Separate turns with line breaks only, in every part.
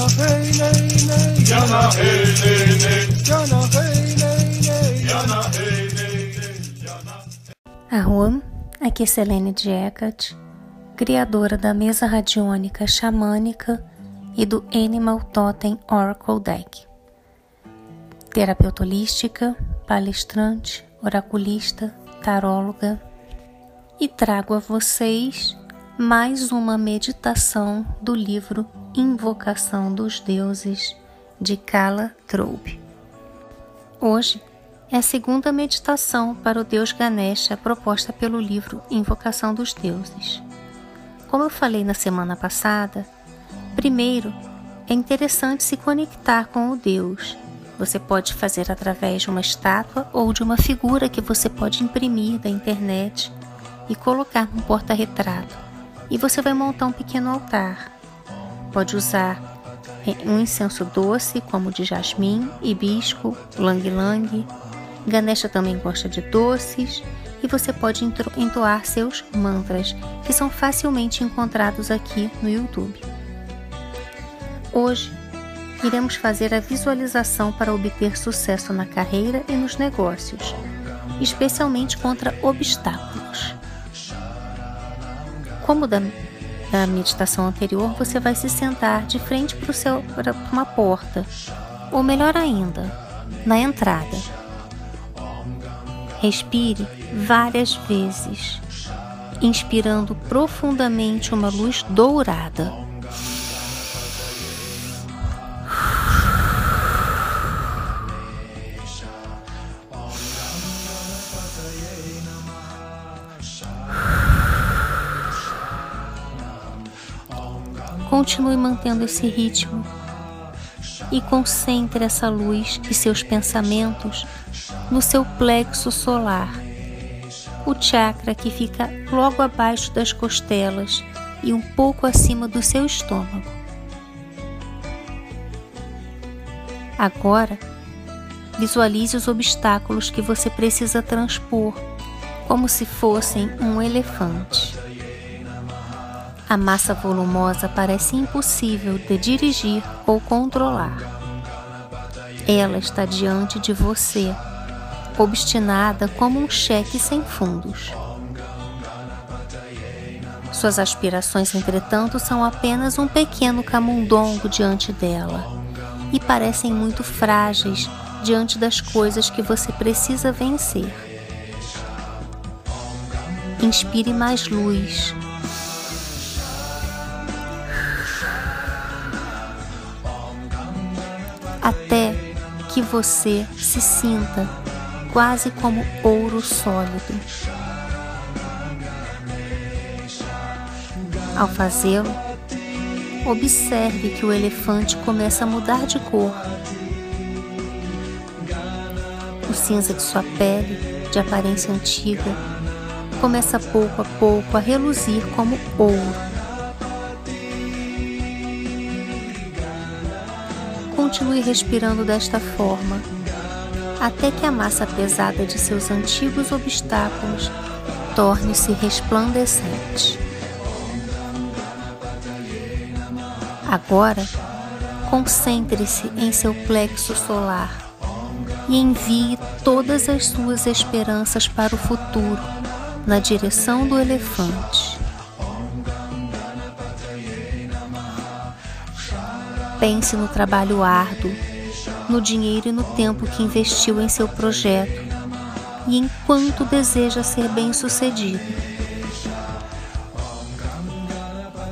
Jana hey nay nay.
Jana hey nay nay.
Jana hey nay nay.
Jana hey nay nay.
Aqui é Selene Diecat, criadora da mesa radiônica xamânica e do Animal Totem Oracle Deck. Terapeuta holística, palestrante, oraculista, taróloga e trago a vocês mais uma meditação do livro Invocação dos Deuses de Kala Troube. Hoje é a segunda meditação para o deus Ganesha proposta pelo livro Invocação dos Deuses. Como eu falei na semana passada, primeiro é interessante se conectar com o deus. Você pode fazer através de uma estátua ou de uma figura que você pode imprimir da internet e colocar no porta-retrato e você vai montar um pequeno altar. Pode usar um incenso doce, como de jasmim, hibisco, lang-lang. Ganesha também gosta de doces e você pode entoar seus mantras, que são facilmente encontrados aqui no YouTube. Hoje, iremos fazer a visualização para obter sucesso na carreira e nos negócios, especialmente contra obstáculos. Como da, da meditação anterior, você vai se sentar de frente para uma porta, ou melhor ainda, na entrada. Respire várias vezes, inspirando profundamente uma luz dourada. Continue mantendo esse ritmo e concentre essa luz e seus pensamentos no seu plexo solar, o chakra que fica logo abaixo das costelas e um pouco acima do seu estômago. Agora, visualize os obstáculos que você precisa transpor, como se fossem um elefante. A massa volumosa parece impossível de dirigir ou controlar. Ela está diante de você, obstinada como um cheque sem fundos. Suas aspirações, entretanto, são apenas um pequeno camundongo diante dela e parecem muito frágeis diante das coisas que você precisa vencer. Inspire mais luz, que você se sinta quase como ouro sólido. Ao fazê-lo, observe que o elefante começa a mudar de cor. O cinza de sua pele, de aparência antiga, começa pouco a pouco a reluzir como ouro. Continue respirando desta forma, até que a massa pesada de seus antigos obstáculos torne-se resplandecente. Agora, concentre-se em seu plexo solar e envie todas as suas esperanças para o futuro na direção do elefante. Pense no trabalho árduo, no dinheiro e no tempo que investiu em seu projeto e em quanto deseja ser bem-sucedido.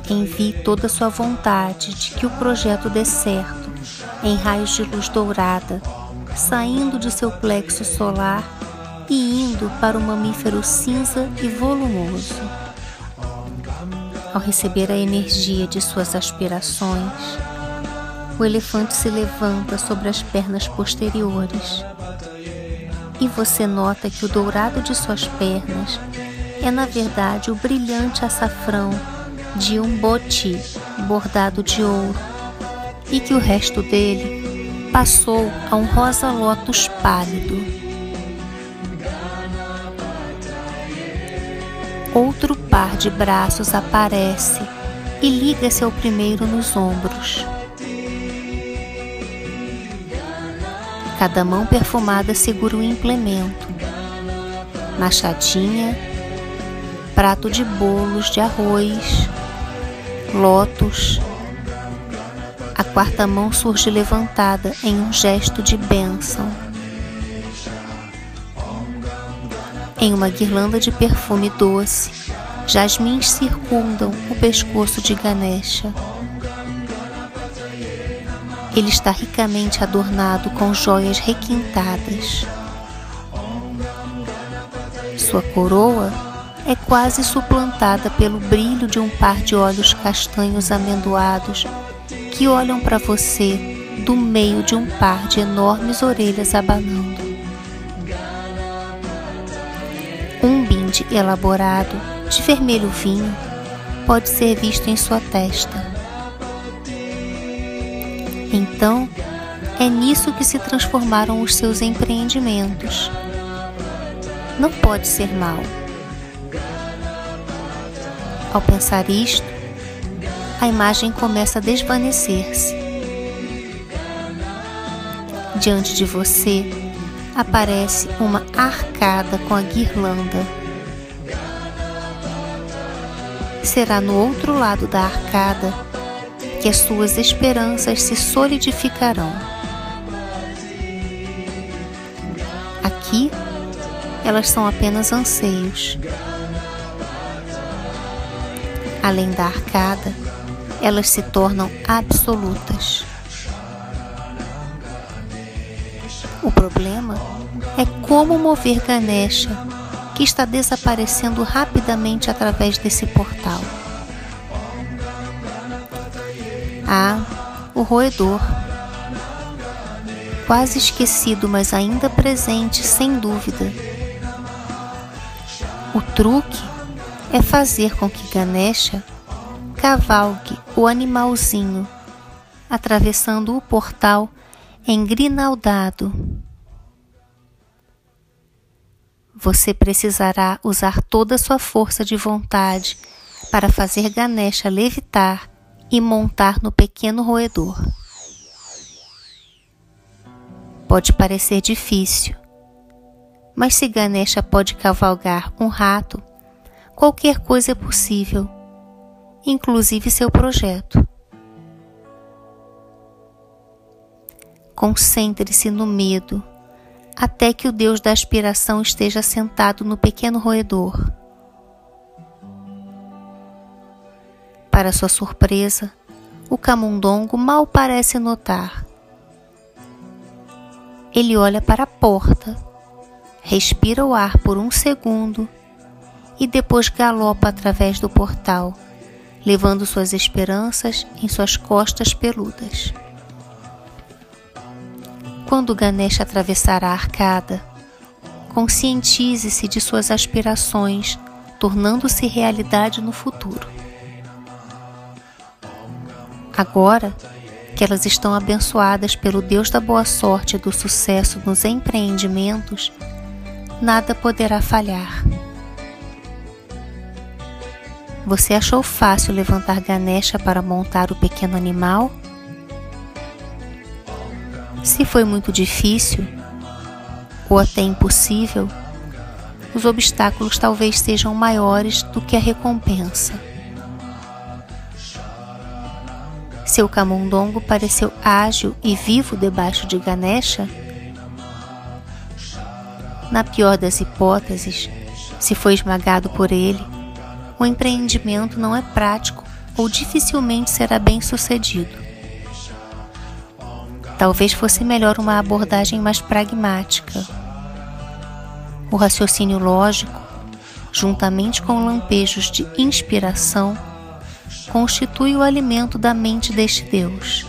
Envie toda a sua vontade de que o projeto dê certo em raios de luz dourada, saindo de seu plexo solar e indo para o mamífero cinza e volumoso. Ao receber a energia de suas aspirações, o elefante se levanta sobre as pernas posteriores e você nota que o dourado de suas pernas é na verdade o brilhante açafrão de um boti bordado de ouro e que o resto dele passou a um rosa lótus pálido. Outro par de braços aparece e liga-se ao primeiro nos ombros. Cada mão perfumada segura um implemento, machadinha, prato de bolos de arroz, lótus. A quarta mão surge levantada em um gesto de bênção. Em uma guirlanda de perfume doce, jasmins circundam o pescoço de Ganesha. Ele está ricamente adornado com joias requintadas. Sua coroa é quase suplantada pelo brilho de um par de olhos castanhos amendoados que olham para você do meio de um par de enormes orelhas abanando. Um binde elaborado de vermelho vinho pode ser visto em sua testa. Então, é nisso que se transformaram os seus empreendimentos. Não pode ser mal. Ao pensar isto, a imagem começa a desvanecer-se. Diante de você aparece uma arcada com a guirlanda. Será no outro lado da arcada que as suas esperanças se solidificarão. Aqui, elas são apenas anseios. Além da arcada, elas se tornam absolutas. O problema é como mover Ganesha, que está desaparecendo rapidamente através desse portal. Ah, o roedor. Quase esquecido, mas ainda presente, sem dúvida. O truque é fazer com que Ganesha cavalgue o animalzinho, atravessando o portal engrinaldado. Você precisará usar toda a sua força de vontade para fazer Ganesha levitar e montar no pequeno roedor. Pode parecer difícil, mas se Ganesha pode cavalgar um rato, qualquer coisa é possível, inclusive seu projeto. Concentre-se no medo até que o Deus da aspiração esteja sentado no pequeno roedor. Para sua surpresa, o camundongo mal parece notar. Ele olha para a porta, respira o ar por um segundo e depois galopa através do portal, levando suas esperanças em suas costas peludas. Quando Ganesha atravessar a arcada, conscientize-se de suas aspirações, tornando-se realidade no futuro. Agora que elas estão abençoadas pelo Deus da boa sorte e do sucesso nos empreendimentos, nada poderá falhar. Você achou fácil levantar Ganesha para montar o pequeno animal? Se foi muito difícil ou até impossível, os obstáculos talvez sejam maiores do que a recompensa. Seu camundongo pareceu ágil e vivo debaixo de Ganesha? Na pior das hipóteses, se foi esmagado por ele, o empreendimento não é prático ou dificilmente será bem sucedido. Talvez fosse melhor uma abordagem mais pragmática. O raciocínio lógico, juntamente com lampejos de inspiração, constitui o alimento da mente deste Deus.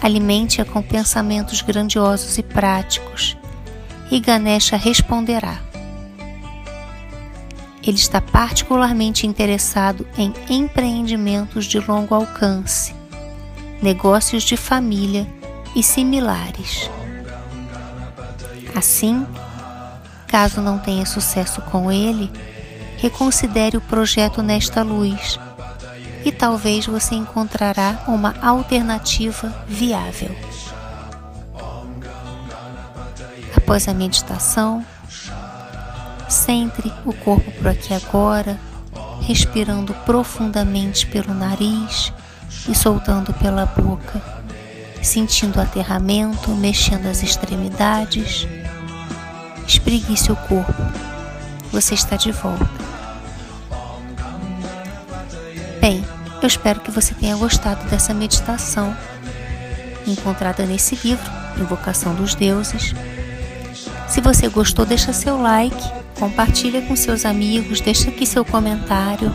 Alimente-a com pensamentos grandiosos e práticos, e Ganesha responderá. Ele está particularmente interessado em empreendimentos de longo alcance negócios de família e similares. Assim, caso não tenha sucesso com ele, reconsidere o projeto nesta luz e talvez você encontrará uma alternativa viável. Após a meditação, centre o corpo por aqui agora, respirando profundamente pelo nariz e soltando pela boca, sentindo o aterramento, mexendo as extremidades. Espreguice o corpo. Você está de volta. Bem, eu espero que você tenha gostado dessa meditação encontrada nesse livro, Invocação dos Deuses. Se você gostou, deixa seu like, compartilha com seus amigos, deixa aqui seu comentário.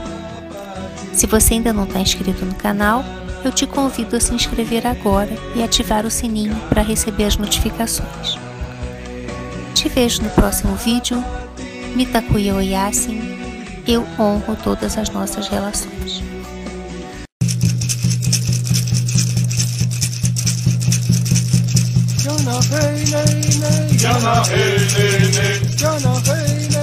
Se você ainda não está inscrito no canal, eu te convido a se inscrever agora e ativar o sininho para receber as notificações. Te vejo no próximo vídeo. Mitakuya Oyasin, eu honro todas as nossas relações.
Hey,
hey, nay.